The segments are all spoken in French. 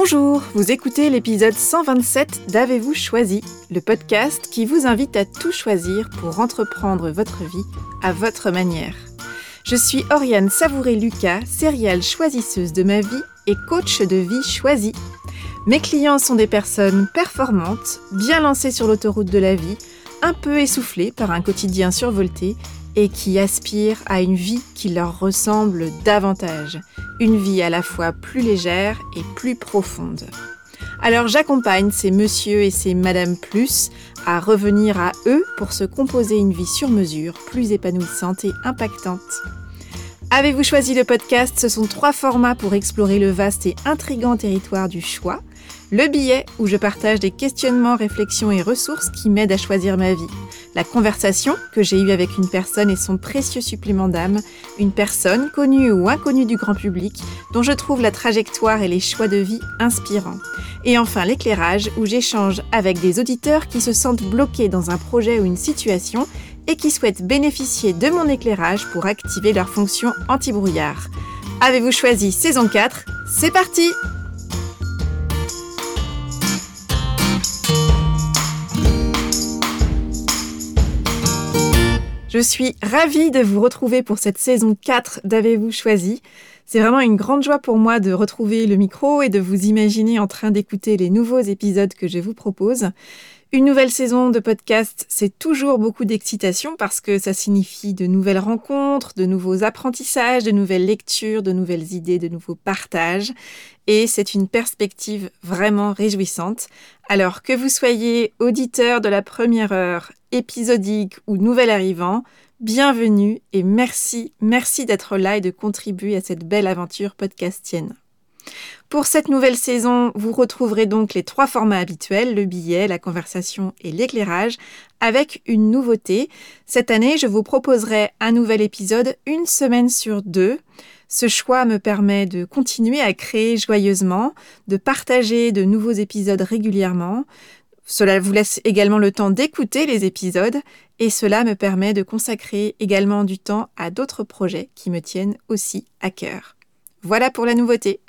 Bonjour, vous écoutez l'épisode 127 d'Avez-vous choisi, le podcast qui vous invite à tout choisir pour entreprendre votre vie à votre manière. Je suis Oriane Savouré-Lucas, céréale choisisseuse de ma vie et coach de vie choisie. Mes clients sont des personnes performantes, bien lancées sur l'autoroute de la vie, un peu essoufflées par un quotidien survolté et qui aspirent à une vie qui leur ressemble davantage, une vie à la fois plus légère et plus profonde. Alors j'accompagne ces monsieur et ces madame plus à revenir à eux pour se composer une vie sur mesure, plus épanouissante et impactante. Avez-vous choisi le podcast? Ce sont trois formats pour explorer le vaste et intrigant territoire du choix. Le billet, où je partage des questionnements, réflexions et ressources qui m'aident à choisir ma vie. La conversation, que j'ai eue avec une personne et son précieux supplément d'âme. Une personne, connue ou inconnue du grand public, dont je trouve la trajectoire et les choix de vie inspirants. Et enfin l'éclairage, où j'échange avec des auditeurs qui se sentent bloqués dans un projet ou une situation et qui souhaitent bénéficier de mon éclairage pour activer leur fonction anti-brouillard. Avez-vous choisi saison 4 C'est parti Je suis ravie de vous retrouver pour cette saison 4 d'Avez-vous choisi C'est vraiment une grande joie pour moi de retrouver le micro et de vous imaginer en train d'écouter les nouveaux épisodes que je vous propose. Une nouvelle saison de podcast, c'est toujours beaucoup d'excitation parce que ça signifie de nouvelles rencontres, de nouveaux apprentissages, de nouvelles lectures, de nouvelles idées, de nouveaux partages. Et c'est une perspective vraiment réjouissante. Alors que vous soyez auditeur de la première heure, épisodique ou nouvel arrivant, bienvenue et merci, merci d'être là et de contribuer à cette belle aventure podcastienne. Pour cette nouvelle saison, vous retrouverez donc les trois formats habituels, le billet, la conversation et l'éclairage, avec une nouveauté. Cette année, je vous proposerai un nouvel épisode une semaine sur deux. Ce choix me permet de continuer à créer joyeusement, de partager de nouveaux épisodes régulièrement. Cela vous laisse également le temps d'écouter les épisodes et cela me permet de consacrer également du temps à d'autres projets qui me tiennent aussi à cœur. Voilà pour la nouveauté.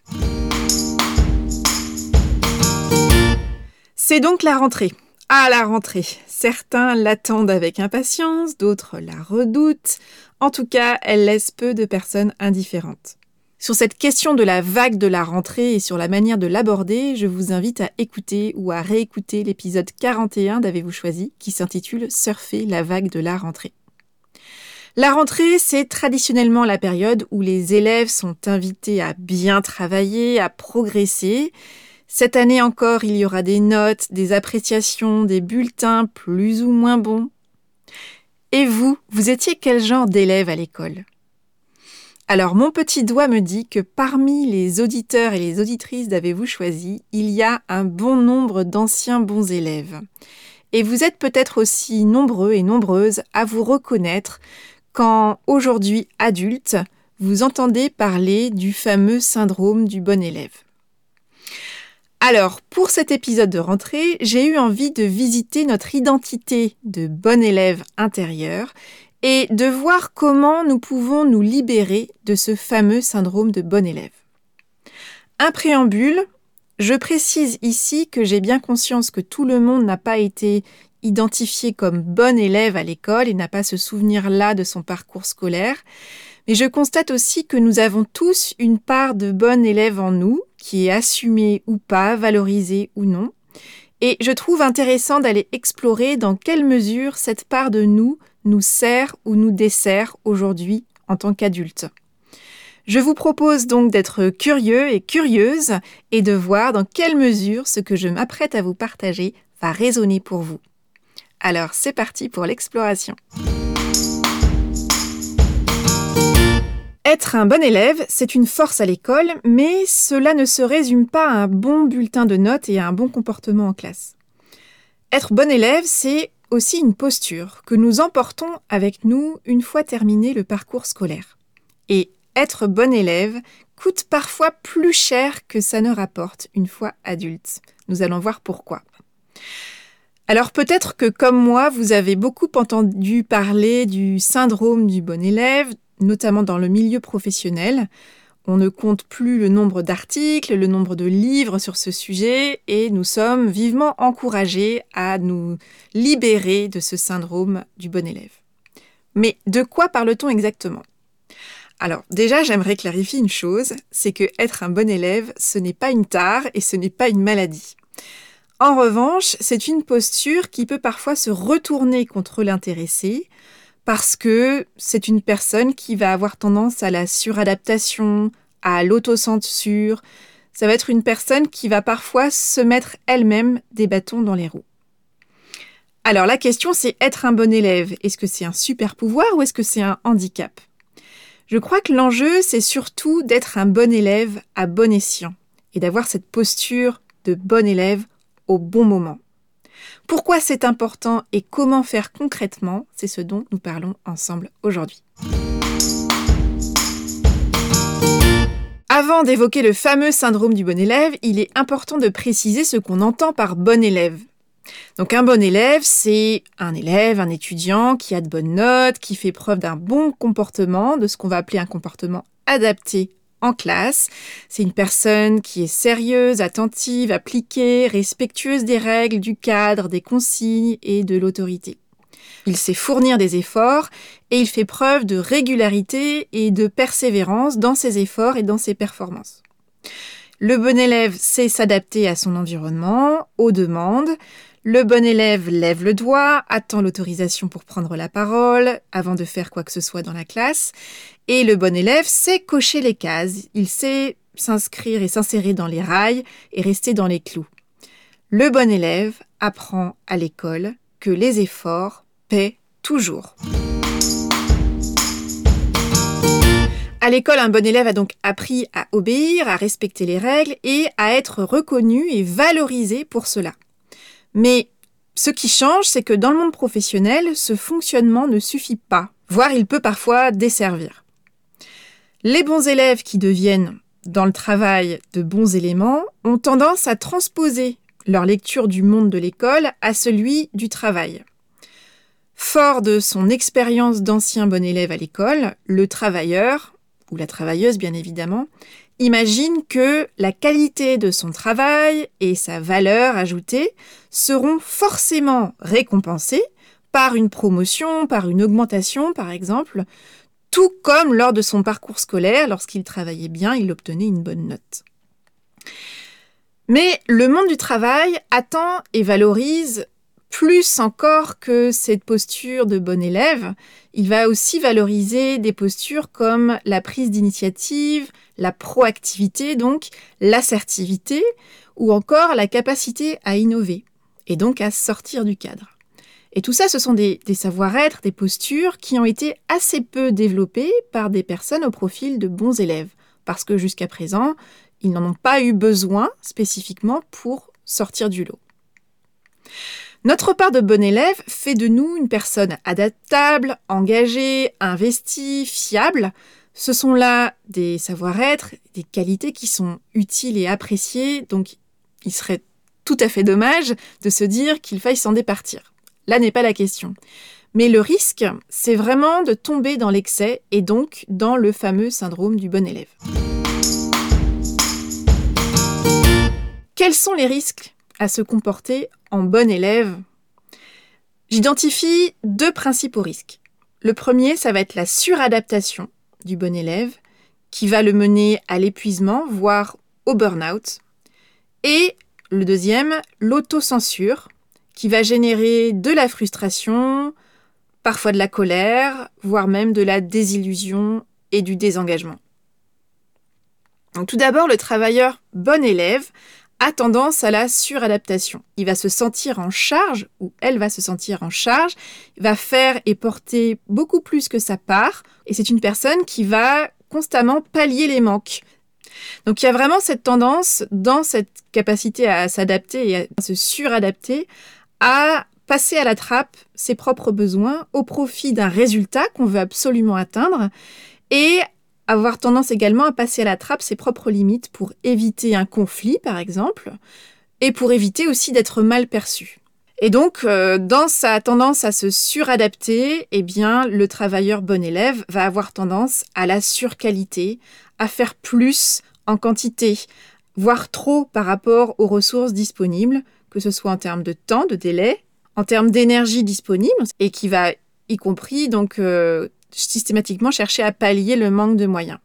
C'est donc la rentrée. À la rentrée. Certains l'attendent avec impatience, d'autres la redoutent. En tout cas, elle laisse peu de personnes indifférentes. Sur cette question de la vague de la rentrée et sur la manière de l'aborder, je vous invite à écouter ou à réécouter l'épisode 41 d'Avez-vous choisi qui s'intitule Surfer la vague de la rentrée. La rentrée, c'est traditionnellement la période où les élèves sont invités à bien travailler, à progresser, cette année encore, il y aura des notes, des appréciations, des bulletins plus ou moins bons. Et vous, vous étiez quel genre d'élève à l'école? Alors mon petit doigt me dit que parmi les auditeurs et les auditrices d'Avez-vous choisi, il y a un bon nombre d'anciens bons élèves. Et vous êtes peut-être aussi nombreux et nombreuses à vous reconnaître quand, aujourd'hui adulte, vous entendez parler du fameux syndrome du bon élève. Alors, pour cet épisode de rentrée, j'ai eu envie de visiter notre identité de bon élève intérieur et de voir comment nous pouvons nous libérer de ce fameux syndrome de bon élève. Un préambule, je précise ici que j'ai bien conscience que tout le monde n'a pas été identifié comme bon élève à l'école et n'a pas ce souvenir-là de son parcours scolaire, mais je constate aussi que nous avons tous une part de bon élève en nous, qui est assumé ou pas, valorisé ou non. Et je trouve intéressant d'aller explorer dans quelle mesure cette part de nous nous sert ou nous dessert aujourd'hui en tant qu'adulte. Je vous propose donc d'être curieux et curieuse et de voir dans quelle mesure ce que je m'apprête à vous partager va résonner pour vous. Alors c'est parti pour l'exploration. Être un bon élève, c'est une force à l'école, mais cela ne se résume pas à un bon bulletin de notes et à un bon comportement en classe. Être bon élève, c'est aussi une posture que nous emportons avec nous une fois terminé le parcours scolaire. Et être bon élève coûte parfois plus cher que ça ne rapporte une fois adulte. Nous allons voir pourquoi. Alors peut-être que comme moi, vous avez beaucoup entendu parler du syndrome du bon élève, notamment dans le milieu professionnel. On ne compte plus le nombre d'articles, le nombre de livres sur ce sujet et nous sommes vivement encouragés à nous libérer de ce syndrome du bon élève. Mais de quoi parle-t-on exactement? Alors déjà, j'aimerais clarifier une chose, c'est que être un bon élève, ce n'est pas une tare et ce n'est pas une maladie. En revanche, c'est une posture qui peut parfois se retourner contre l'intéressé parce que c'est une personne qui va avoir tendance à la suradaptation, à l'autocensure. Ça va être une personne qui va parfois se mettre elle-même des bâtons dans les roues. Alors la question c'est être un bon élève, est-ce que c'est un super pouvoir ou est-ce que c'est un handicap? Je crois que l'enjeu c'est surtout d'être un bon élève à bon escient et d'avoir cette posture de bon élève au bon moment. Pourquoi c'est important et comment faire concrètement, c'est ce dont nous parlons ensemble aujourd'hui. Avant d'évoquer le fameux syndrome du bon élève, il est important de préciser ce qu'on entend par bon élève. Donc un bon élève, c'est un élève, un étudiant qui a de bonnes notes, qui fait preuve d'un bon comportement, de ce qu'on va appeler un comportement adapté en classe. C'est une personne qui est sérieuse, attentive, appliquée, respectueuse des règles, du cadre, des consignes et de l'autorité. Il sait fournir des efforts et il fait preuve de régularité et de persévérance dans ses efforts et dans ses performances. Le bon élève sait s'adapter à son environnement, aux demandes, le bon élève lève le doigt, attend l'autorisation pour prendre la parole avant de faire quoi que ce soit dans la classe. Et le bon élève sait cocher les cases, il sait s'inscrire et s'insérer dans les rails et rester dans les clous. Le bon élève apprend à l'école que les efforts paient toujours. À l'école, un bon élève a donc appris à obéir, à respecter les règles et à être reconnu et valorisé pour cela. Mais ce qui change, c'est que dans le monde professionnel, ce fonctionnement ne suffit pas, voire il peut parfois desservir. Les bons élèves qui deviennent, dans le travail, de bons éléments, ont tendance à transposer leur lecture du monde de l'école à celui du travail. Fort de son expérience d'ancien bon élève à l'école, le travailleur, ou la travailleuse bien évidemment, imagine que la qualité de son travail et sa valeur ajoutée seront forcément récompensées par une promotion, par une augmentation par exemple, tout comme lors de son parcours scolaire, lorsqu'il travaillait bien, il obtenait une bonne note. Mais le monde du travail attend et valorise plus encore que cette posture de bon élève, il va aussi valoriser des postures comme la prise d'initiative, la proactivité, donc l'assertivité, ou encore la capacité à innover, et donc à sortir du cadre. Et tout ça, ce sont des, savoir-être, des postures qui ont été assez peu développées par des personnes au profil de bons élèves, parce que jusqu'à présent, ils n'en ont pas eu besoin spécifiquement pour sortir du lot. Notre part de bon élève fait de nous une personne adaptable, engagée, investie, fiable. Ce sont là des savoir-être, des qualités qui sont utiles et appréciées, donc il serait tout à fait dommage de se dire qu'il faille s'en départir. Là n'est pas la question. Mais le risque, c'est vraiment de tomber dans l'excès et donc dans le fameux syndrome du bon élève. Quels sont les risques à se comporter en bon élève? J'identifie deux principaux risques. Le premier, ça va être la suradaptation du bon élève, qui va le mener à l'épuisement, voire au burn-out. Et le deuxième, l'autocensure, qui va générer de la frustration, parfois de la colère, voire même de la désillusion et du désengagement. Tout d'abord, le travailleur bon élève a tendance à la suradaptation. Il va se sentir en charge, ou elle va se sentir en charge, va faire et porter beaucoup plus que sa part, et c'est une personne qui va constamment pallier les manques. Donc il y a vraiment cette tendance, dans cette capacité à s'adapter et à se suradapter, à passer à la trappe ses propres besoins au profit d'un résultat qu'on veut absolument atteindre, et avoir tendance également à passer à la trappe ses propres limites pour éviter un conflit, par exemple, et pour éviter aussi d'être mal perçu. Et donc, euh, dans sa tendance à se suradapter, eh bien, le travailleur bon élève va avoir tendance à la surqualité, à faire plus en quantité, voire trop par rapport aux ressources disponibles, que ce soit en termes de temps, de délai, en termes d'énergie disponible, et qui va y compris donc euh, systématiquement chercher à pallier le manque de moyens.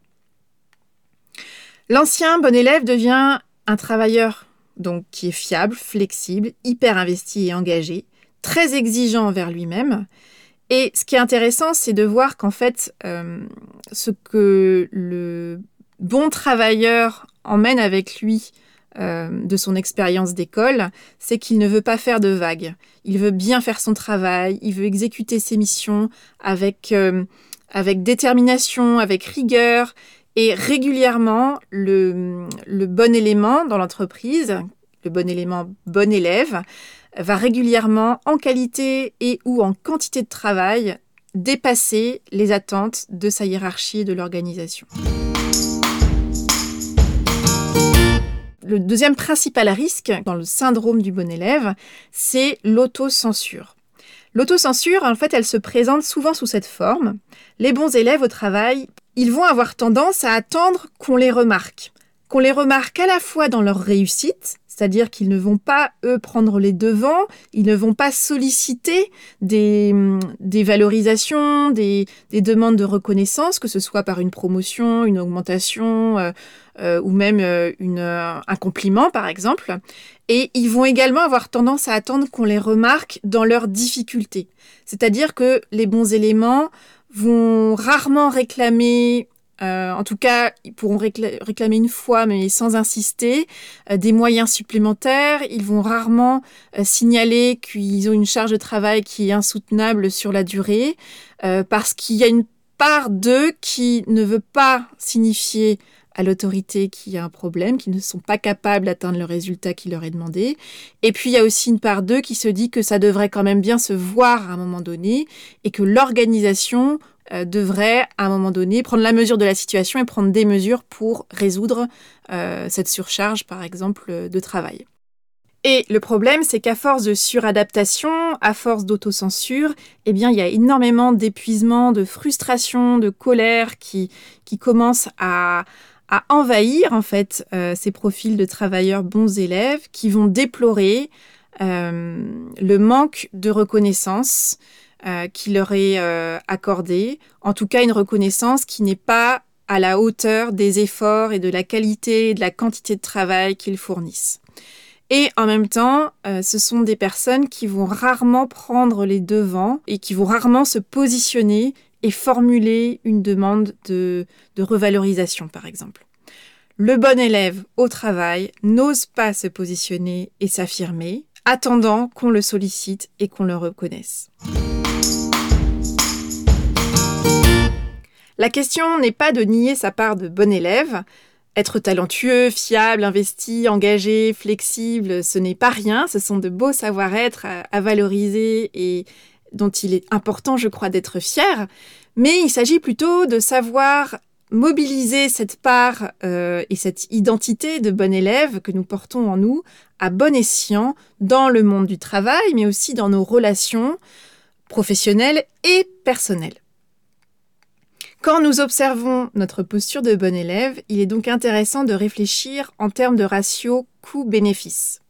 L'ancien bon élève devient un travailleur donc qui est fiable, flexible, hyper investi et engagé, très exigeant envers lui-même. Et ce qui est intéressant, c'est de voir qu'en fait, euh, ce que le bon travailleur emmène avec lui de son expérience d'école, c'est qu'il ne veut pas faire de vagues. Il veut bien faire son travail, il veut exécuter ses missions avec, euh, avec détermination, avec rigueur, et régulièrement, le, bon élément dans l'entreprise, le bon élément bon élève, va régulièrement, en qualité et ou en quantité de travail, dépasser les attentes de sa hiérarchie et de l'organisation. Le deuxième principal risque dans le syndrome du bon élève, c'est l'autocensure. L'autocensure, en fait, elle se présente souvent sous cette forme. Les bons élèves au travail ils vont avoir tendance à attendre qu'on les remarque. Qu'on les remarque à la fois dans leur réussite, c'est-à-dire qu'ils ne vont pas, eux, prendre les devants, ils ne vont pas solliciter des, valorisations, des, des, demandes de reconnaissance, que ce soit par une promotion, une augmentation euh, euh, ou même euh, une, un compliment, par exemple. Et ils vont également avoir tendance à attendre qu'on les remarque dans leurs difficultés. C'est-à-dire que les bons éléments vont rarement réclamer euh, en tout cas, ils pourront réclamer une fois, mais sans insister, euh, des moyens supplémentaires. Ils vont rarement euh, signaler qu'ils ont une charge de travail qui est insoutenable sur la durée, parce qu'il y a une part d'eux qui ne veut pas signifier à l'autorité qu'il y a un problème, qu'ils ne sont pas capables d'atteindre le résultat qui leur est demandé. Et puis il y a aussi une part d'eux qui se dit que ça devrait quand même bien se voir à un moment donné et que l'organisation euh, devrait à un moment donné prendre la mesure de la situation et prendre des mesures pour résoudre euh, cette surcharge, par exemple, de travail. Et le problème, c'est qu'à force de suradaptation, à force d'autocensure, eh bien, il y a énormément d'épuisement, de frustration, de colère qui, qui commencent à, à envahir en fait euh, ces profils de travailleurs bons élèves qui vont déplorer euh, le manque de reconnaissance euh, qui leur est accordé, en tout cas une reconnaissance qui n'est pas à la hauteur des efforts et de la qualité et de la quantité de travail qu'ils fournissent. Et en même temps, ce sont des personnes qui vont rarement prendre les devants et qui vont rarement se positionner et formuler une demande de, revalorisation, par exemple. Le bon élève au travail n'ose pas se positionner et s'affirmer, attendant qu'on le sollicite et qu'on le reconnaisse. La question n'est pas de nier sa part de bon élève. Être talentueux, fiable, investi, engagé, flexible, ce n'est pas rien, ce sont de beaux savoir-être à valoriser et dont il est important, je crois, d'être fier, mais il s'agit plutôt de savoir mobiliser cette part euh, et cette identité de bon élève que nous portons en nous à bon escient dans le monde du travail, mais aussi dans nos relations professionnelles et personnelles. Quand nous observons notre posture de bon élève, il est donc intéressant de réfléchir en termes de ratio coût-bénéfice.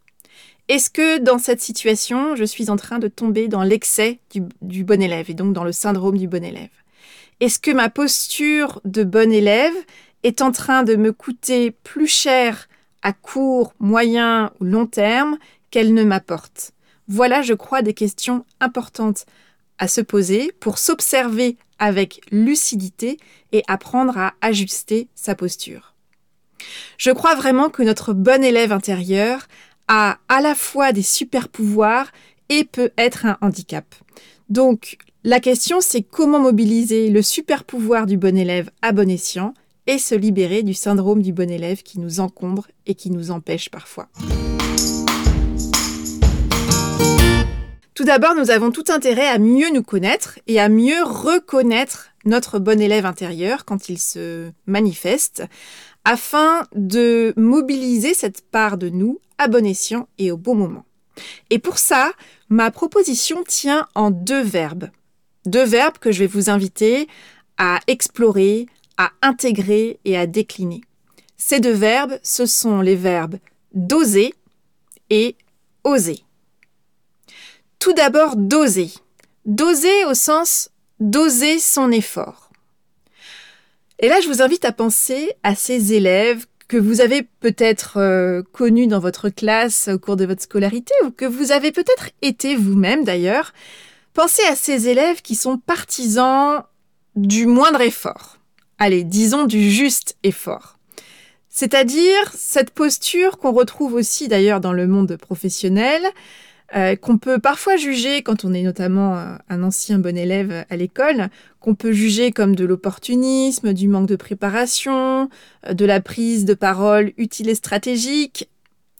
Est-ce que dans cette situation, je suis en train de tomber dans l'excès du, bon élève et donc dans le syndrome du bon élève? Est-ce que ma posture de bon élève est en train de me coûter plus cher à court, moyen ou long terme qu'elle ne m'apporte? Voilà, je crois, des questions importantes à se poser pour s'observer avec lucidité et apprendre à ajuster sa posture. Je crois vraiment que notre bon élève intérieur a à la fois des super pouvoirs et peut être un handicap. Donc, la question, c'est comment mobiliser le super pouvoir du bon élève à bon escient et se libérer du syndrome du bon élève qui nous encombre et qui nous empêche parfois. Tout d'abord, nous avons tout intérêt à mieux nous connaître et à mieux reconnaître notre bon élève intérieur quand il se manifeste, afin de mobiliser cette part de nous à bon escient et au bon moment. Et pour ça, ma proposition tient en deux verbes. Deux verbes que je vais vous inviter à explorer, à intégrer et à décliner. Ces deux verbes, ce sont les verbes doser et oser. Tout d'abord, doser. Doser au sens doser son effort. Et là, je vous invite à penser à ces élèves que vous avez peut-être euh, connus dans votre classe au cours de votre scolarité ou que vous avez peut-être été vous-même d'ailleurs. Pensez à ces élèves qui sont partisans du moindre effort. Allez, disons du juste effort. C'est-à-dire cette posture qu'on retrouve aussi d'ailleurs dans le monde professionnel, euh, qu'on peut parfois juger quand on est notamment euh, un ancien bon élève à l'école, qu'on peut juger comme de l'opportunisme, du manque de préparation, euh, de la prise de parole utile et stratégique.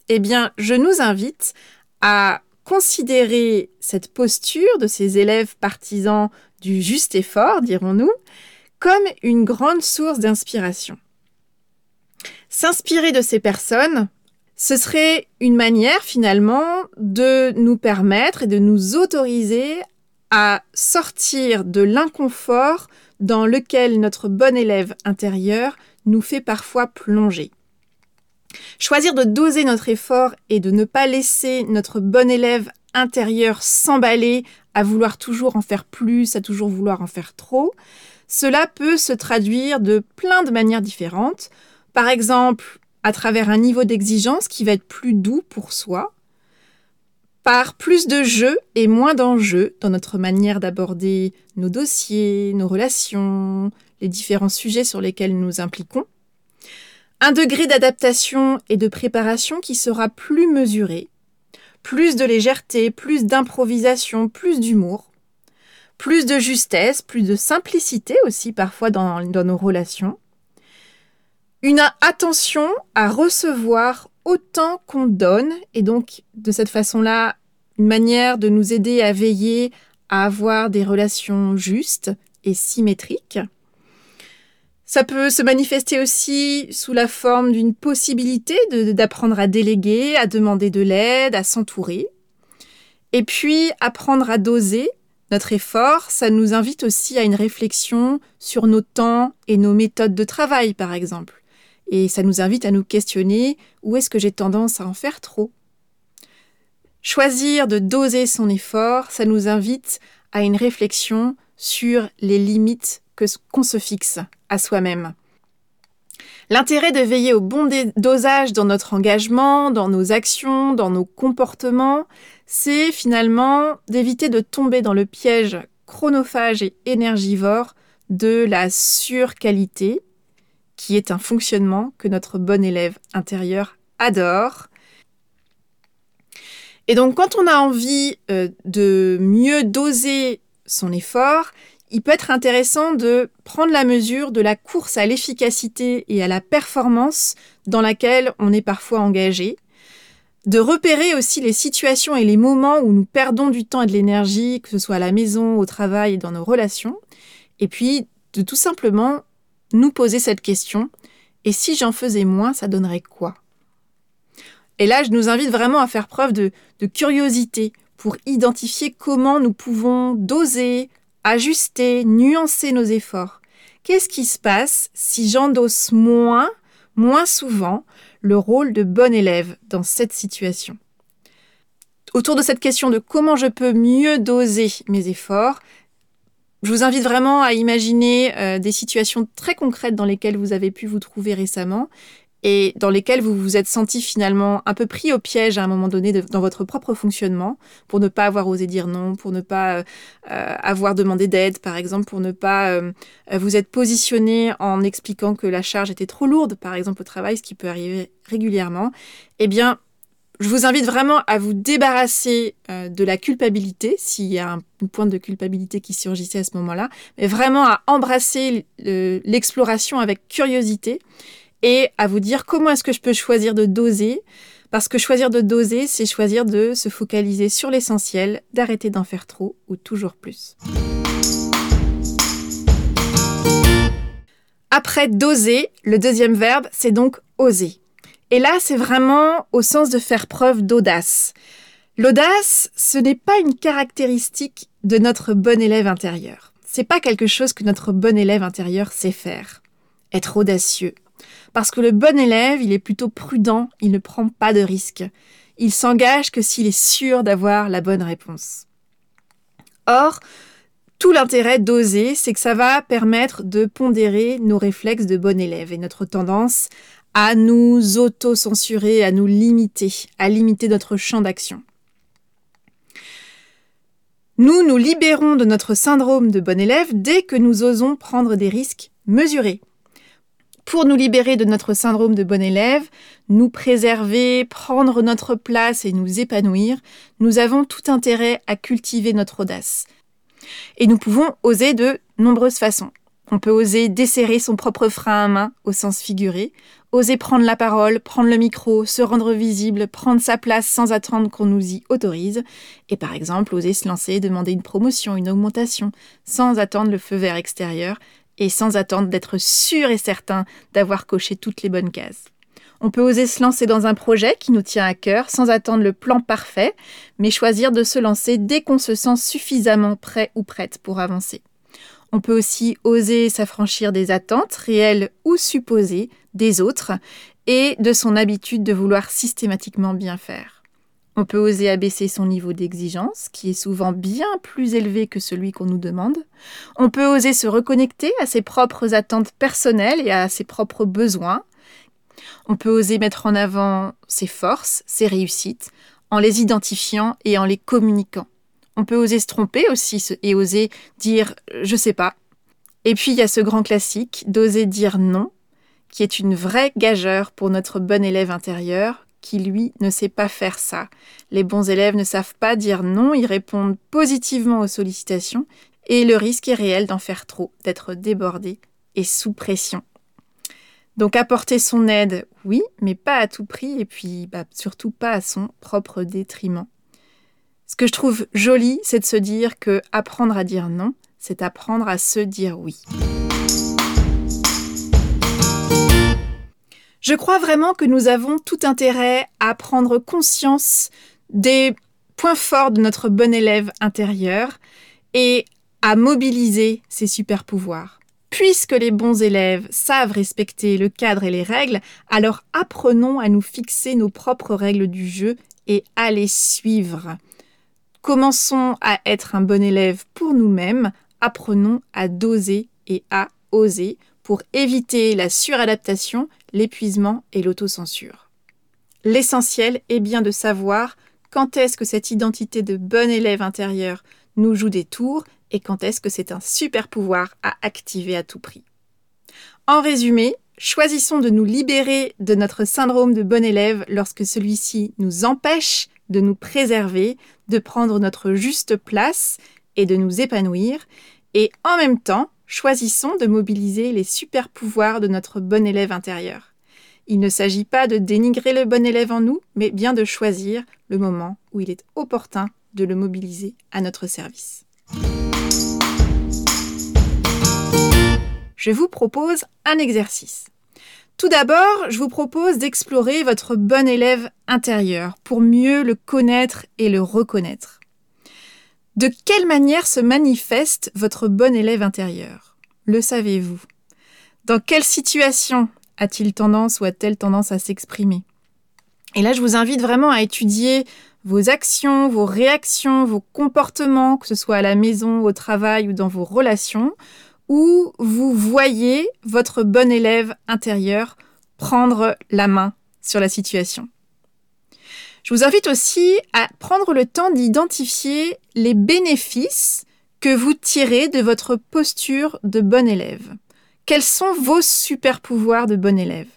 Eh bien, je nous invite à considérer cette posture de ces élèves partisans du juste effort, dirons-nous, comme une grande source d'inspiration. S'inspirer de ces personnes, ce serait une manière finalement de nous permettre et de nous autoriser à sortir de l'inconfort dans lequel notre bon élève intérieur nous fait parfois plonger. Choisir de doser notre effort et de ne pas laisser notre bon élève intérieur s'emballer à vouloir toujours en faire plus, à toujours vouloir en faire trop, cela peut se traduire de plein de manières différentes. Par exemple, à travers un niveau d'exigence qui va être plus doux pour soi, par plus de jeu et moins d'enjeux dans notre manière d'aborder nos dossiers, nos relations, les différents sujets sur lesquels nous impliquons, un degré d'adaptation et de préparation qui sera plus mesuré, plus de légèreté, plus d'improvisation, plus d'humour, plus de justesse, plus de simplicité aussi parfois dans, dans nos relations, une attention à recevoir autant qu'on donne, et donc de cette façon-là, une manière de nous aider à veiller à avoir des relations justes et symétriques. Ça peut se manifester aussi sous la forme d'une possibilité d'apprendre à déléguer, à demander de l'aide, à s'entourer. Et puis, apprendre à doser notre effort, ça nous invite aussi à une réflexion sur nos temps et nos méthodes de travail, par exemple. Et ça nous invite à nous questionner où est-ce que j'ai tendance à en faire trop? Choisir de doser son effort, ça nous invite à une réflexion sur les limites qu'on se fixe à soi-même. L'intérêt de veiller au bon dosage dans notre engagement, dans nos actions, dans nos comportements, c'est finalement d'éviter de tomber dans le piège chronophage et énergivore de la surqualité, qui est un fonctionnement que notre bon élève intérieur adore. Et donc quand on a envie euh, de mieux doser son effort, il peut être intéressant de prendre la mesure de la course à l'efficacité et à la performance dans laquelle on est parfois engagé, de repérer aussi les situations et les moments où nous perdons du temps et de l'énergie, que ce soit à la maison, au travail et dans nos relations, et puis de tout simplement nous poser cette question, et si j'en faisais moins, ça donnerait quoi? Et là, je nous invite vraiment à faire preuve de, curiosité pour identifier comment nous pouvons doser, ajuster, nuancer nos efforts. Qu'est-ce qui se passe si j'endosse moins, moins souvent, le rôle de bon élève dans cette situation? Autour de cette question de comment je peux mieux doser mes efforts, je vous invite vraiment à imaginer euh, des situations très concrètes dans lesquelles vous avez pu vous trouver récemment et dans lesquelles vous vous êtes senti finalement un peu pris au piège à un moment donné dans votre propre fonctionnement, pour ne pas avoir osé dire non, pour ne pas euh, euh, avoir demandé d'aide, par exemple, pour ne pas vous être positionné en expliquant que la charge était trop lourde, par exemple, au travail, ce qui peut arriver régulièrement. Eh bien, je vous invite vraiment à vous débarrasser euh, de la culpabilité, s'il y a un, point de culpabilité qui surgissait à ce moment-là, mais vraiment à embrasser l'exploration avec curiosité et à vous dire comment est-ce que je peux choisir de doser, parce que choisir de doser, c'est choisir de se focaliser sur l'essentiel, d'arrêter d'en faire trop ou toujours plus. Après doser, le deuxième verbe, c'est donc oser. Et là, c'est vraiment au sens de faire preuve d'audace. L'audace, ce n'est pas une caractéristique de notre bon élève intérieur. C'est pas quelque chose que notre bon élève intérieur sait faire. Être audacieux. Parce que le bon élève, il est plutôt prudent, il ne prend pas de risques. Il s'engage que s'il est sûr d'avoir la bonne réponse. Or, tout l'intérêt d'oser, c'est que ça va permettre de pondérer nos réflexes de bon élève et notre tendance à nous auto-censurer, à nous limiter, à limiter notre champ d'action. Nous nous libérons de notre syndrome de bon élève dès que nous osons prendre des risques mesurés. Pour nous libérer de notre syndrome de bon élève, nous préserver, prendre notre place et nous épanouir, nous avons tout intérêt à cultiver notre audace. Et nous pouvons oser de nombreuses façons. On peut oser desserrer son propre frein à main au sens figuré, oser prendre la parole, prendre le micro, se rendre visible, prendre sa place sans attendre qu'on nous y autorise, et par exemple oser se lancer, demander une promotion, une augmentation, sans attendre le feu vert extérieur et sans attendre d'être sûr et certain d'avoir coché toutes les bonnes cases. On peut oser se lancer dans un projet qui nous tient à cœur sans attendre le plan parfait, mais choisir de se lancer dès qu'on se sent suffisamment prêt ou prête pour avancer. On peut aussi oser s'affranchir des attentes, réelles ou supposées, des autres et de son habitude de vouloir systématiquement bien faire. On peut oser abaisser son niveau d'exigence, qui est souvent bien plus élevé que celui qu'on nous demande. On peut oser se reconnecter à ses propres attentes personnelles et à ses propres besoins. On peut oser mettre en avant ses forces, ses réussites, en les identifiant et en les communiquant. On peut oser se tromper aussi et oser dire je sais pas. Et puis il y a ce grand classique d'oser dire non, qui est une vraie gageure pour notre bon élève intérieur qui lui ne sait pas faire ça. Les bons élèves ne savent pas dire non, ils répondent positivement aux sollicitations et le risque est réel d'en faire trop, d'être débordé et sous pression. Donc apporter son aide, oui, mais pas à tout prix et puis bah, surtout pas à son propre détriment. Ce que je trouve joli, c'est de se dire que apprendre à dire non, c'est apprendre à se dire oui. Je crois vraiment que nous avons tout intérêt à prendre conscience des points forts de notre bon élève intérieur et à mobiliser ses super pouvoirs. Puisque les bons élèves savent respecter le cadre et les règles, alors apprenons à nous fixer nos propres règles du jeu et à les suivre. Commençons à être un bon élève pour nous-mêmes, apprenons à doser et à oser pour éviter la suradaptation, l'épuisement et l'autocensure. L'essentiel est bien de savoir quand est-ce que cette identité de bon élève intérieur nous joue des tours et quand est-ce que c'est un super pouvoir à activer à tout prix. En résumé, choisissons de nous libérer de notre syndrome de bon élève lorsque celui-ci nous empêche de nous préserver, de prendre notre juste place et de nous épanouir, et en même temps, choisissons de mobiliser les super pouvoirs de notre bon élève intérieur. Il ne s'agit pas de dénigrer le bon élève en nous, mais bien de choisir le moment où il est opportun de le mobiliser à notre service. Je vous propose un exercice. Tout d'abord, je vous propose d'explorer votre bon élève intérieur pour mieux le connaître et le reconnaître. De quelle manière se manifeste votre bon élève intérieur? Le savez-vous? Dans quelle situation a-t-il tendance ou a-t-elle tendance à s'exprimer? Et là, je vous invite vraiment à étudier vos actions, vos réactions, vos comportements, que ce soit à la maison, au travail ou dans vos relations, où vous voyez votre bon élève intérieur prendre la main sur la situation. Je vous invite aussi à prendre le temps d'identifier les bénéfices que vous tirez de votre posture de bon élève. Quels sont vos super pouvoirs de bon élève?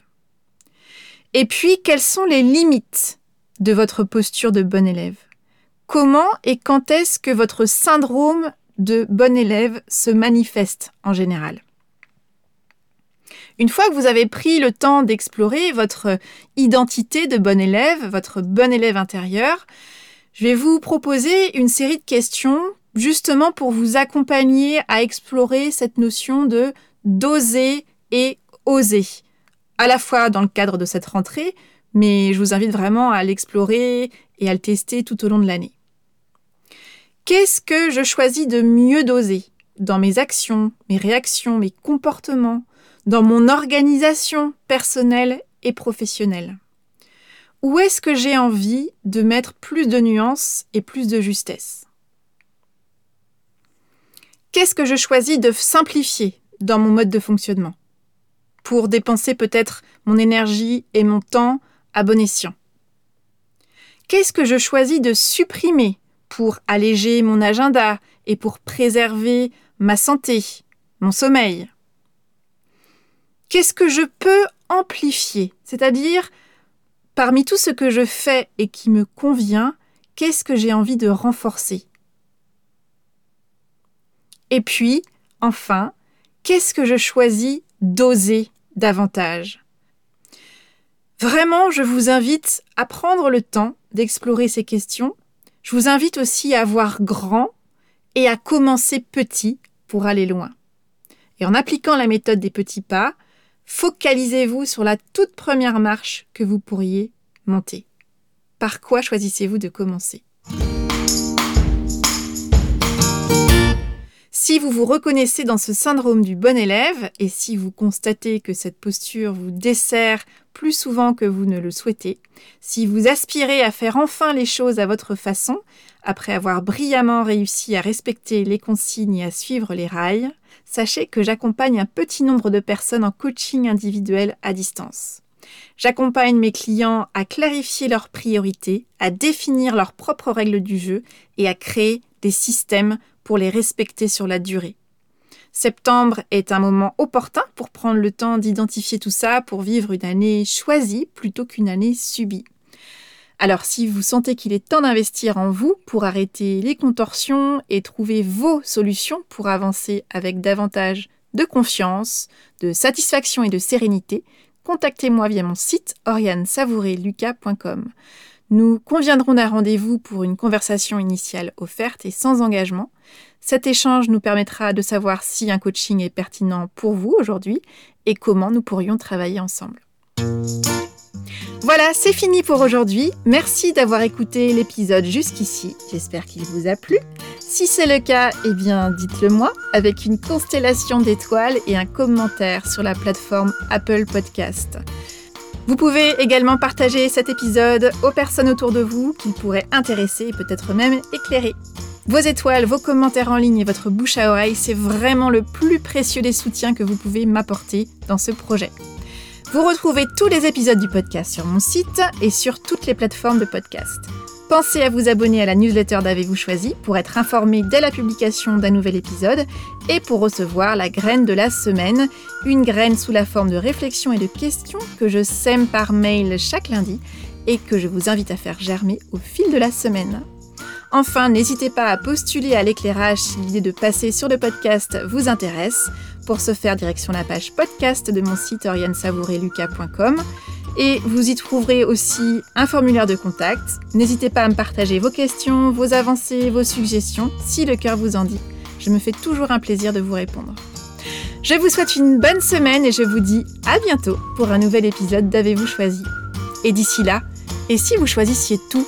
Et puis, quelles sont les limites de votre posture de bon élève? Comment et quand est-ce que votre syndrome de bon élève se manifeste en général. Une fois que vous avez pris le temps d'explorer votre identité de bon élève, votre bon élève intérieur, je vais vous proposer une série de questions justement pour vous accompagner à explorer cette notion de d'oser et oser, à la fois dans le cadre de cette rentrée, mais je vous invite vraiment à l'explorer et à le tester tout au long de l'année. Qu'est-ce que je choisis de mieux doser dans mes actions, mes réactions, mes comportements, dans mon organisation personnelle et professionnelle? Où est-ce que j'ai envie de mettre plus de nuances et plus de justesse? Qu'est-ce que je choisis de simplifier dans mon mode de fonctionnement pour dépenser peut-être mon énergie et mon temps à bon escient? Qu'est-ce que je choisis de supprimer pour alléger mon agenda et pour préserver ma santé, mon sommeil. Qu'est-ce que je peux amplifier? C'est-à-dire, parmi tout ce que je fais et qui me convient, qu'est-ce que j'ai envie de renforcer? Et puis, enfin, qu'est-ce que je choisis d'oser davantage? Vraiment, je vous invite à prendre le temps d'explorer ces questions. Je vous invite aussi à voir grand et à commencer petit pour aller loin. Et en appliquant la méthode des petits pas, focalisez-vous sur la toute première marche que vous pourriez monter. Par quoi choisissez-vous de commencer? Si vous vous reconnaissez dans ce syndrome du bon élève et si vous constatez que cette posture vous dessert plus souvent que vous ne le souhaitez, si vous aspirez à faire enfin les choses à votre façon, après avoir brillamment réussi à respecter les consignes et à suivre les rails, sachez que j'accompagne un petit nombre de personnes en coaching individuel à distance. J'accompagne mes clients à clarifier leurs priorités, à définir leurs propres règles du jeu et à créer des systèmes pour les respecter sur la durée. Septembre est un moment opportun pour prendre le temps d'identifier tout ça, pour vivre une année choisie plutôt qu'une année subie. Alors si vous sentez qu'il est temps d'investir en vous pour arrêter les contorsions et trouver vos solutions pour avancer avec davantage de confiance, de satisfaction et de sérénité, contactez-moi via mon site oriansavoureluca.com. Nous conviendrons d'un rendez-vous pour une conversation initiale offerte et sans engagement. Cet échange nous permettra de savoir si un coaching est pertinent pour vous aujourd'hui et comment nous pourrions travailler ensemble. Voilà, c'est fini pour aujourd'hui. Merci d'avoir écouté l'épisode jusqu'ici. J'espère qu'il vous a plu. Si c'est le cas, eh bien dites-le moi avec une constellation d'étoiles et un commentaire sur la plateforme Apple Podcast. Vous pouvez également partager cet épisode aux personnes autour de vous qui pourraient intéresser et peut-être même éclairer. Vos étoiles, vos commentaires en ligne et votre bouche à oreille, c'est vraiment le plus précieux des soutiens que vous pouvez m'apporter dans ce projet. Vous retrouvez tous les épisodes du podcast sur mon site et sur toutes les plateformes de podcast. Pensez à vous abonner à la newsletter d'Avez-vous choisi pour être informé dès la publication d'un nouvel épisode et pour recevoir la graine de la semaine, une graine sous la forme de réflexions et de questions que je sème par mail chaque lundi et que je vous invite à faire germer au fil de la semaine. Enfin, n'hésitez pas à postuler à l'éclairage si l'idée de passer sur le podcast vous intéresse. Pour ce faire, direction la page podcast de mon site oriansavoureluca.com et vous y trouverez aussi un formulaire de contact. N'hésitez pas à me partager vos questions, vos avancées, vos suggestions, si le cœur vous en dit. Je me fais toujours un plaisir de vous répondre. Je vous souhaite une bonne semaine et je vous dis à bientôt pour un nouvel épisode d'Avez-vous choisi. Et d'ici là, et si vous choisissiez tout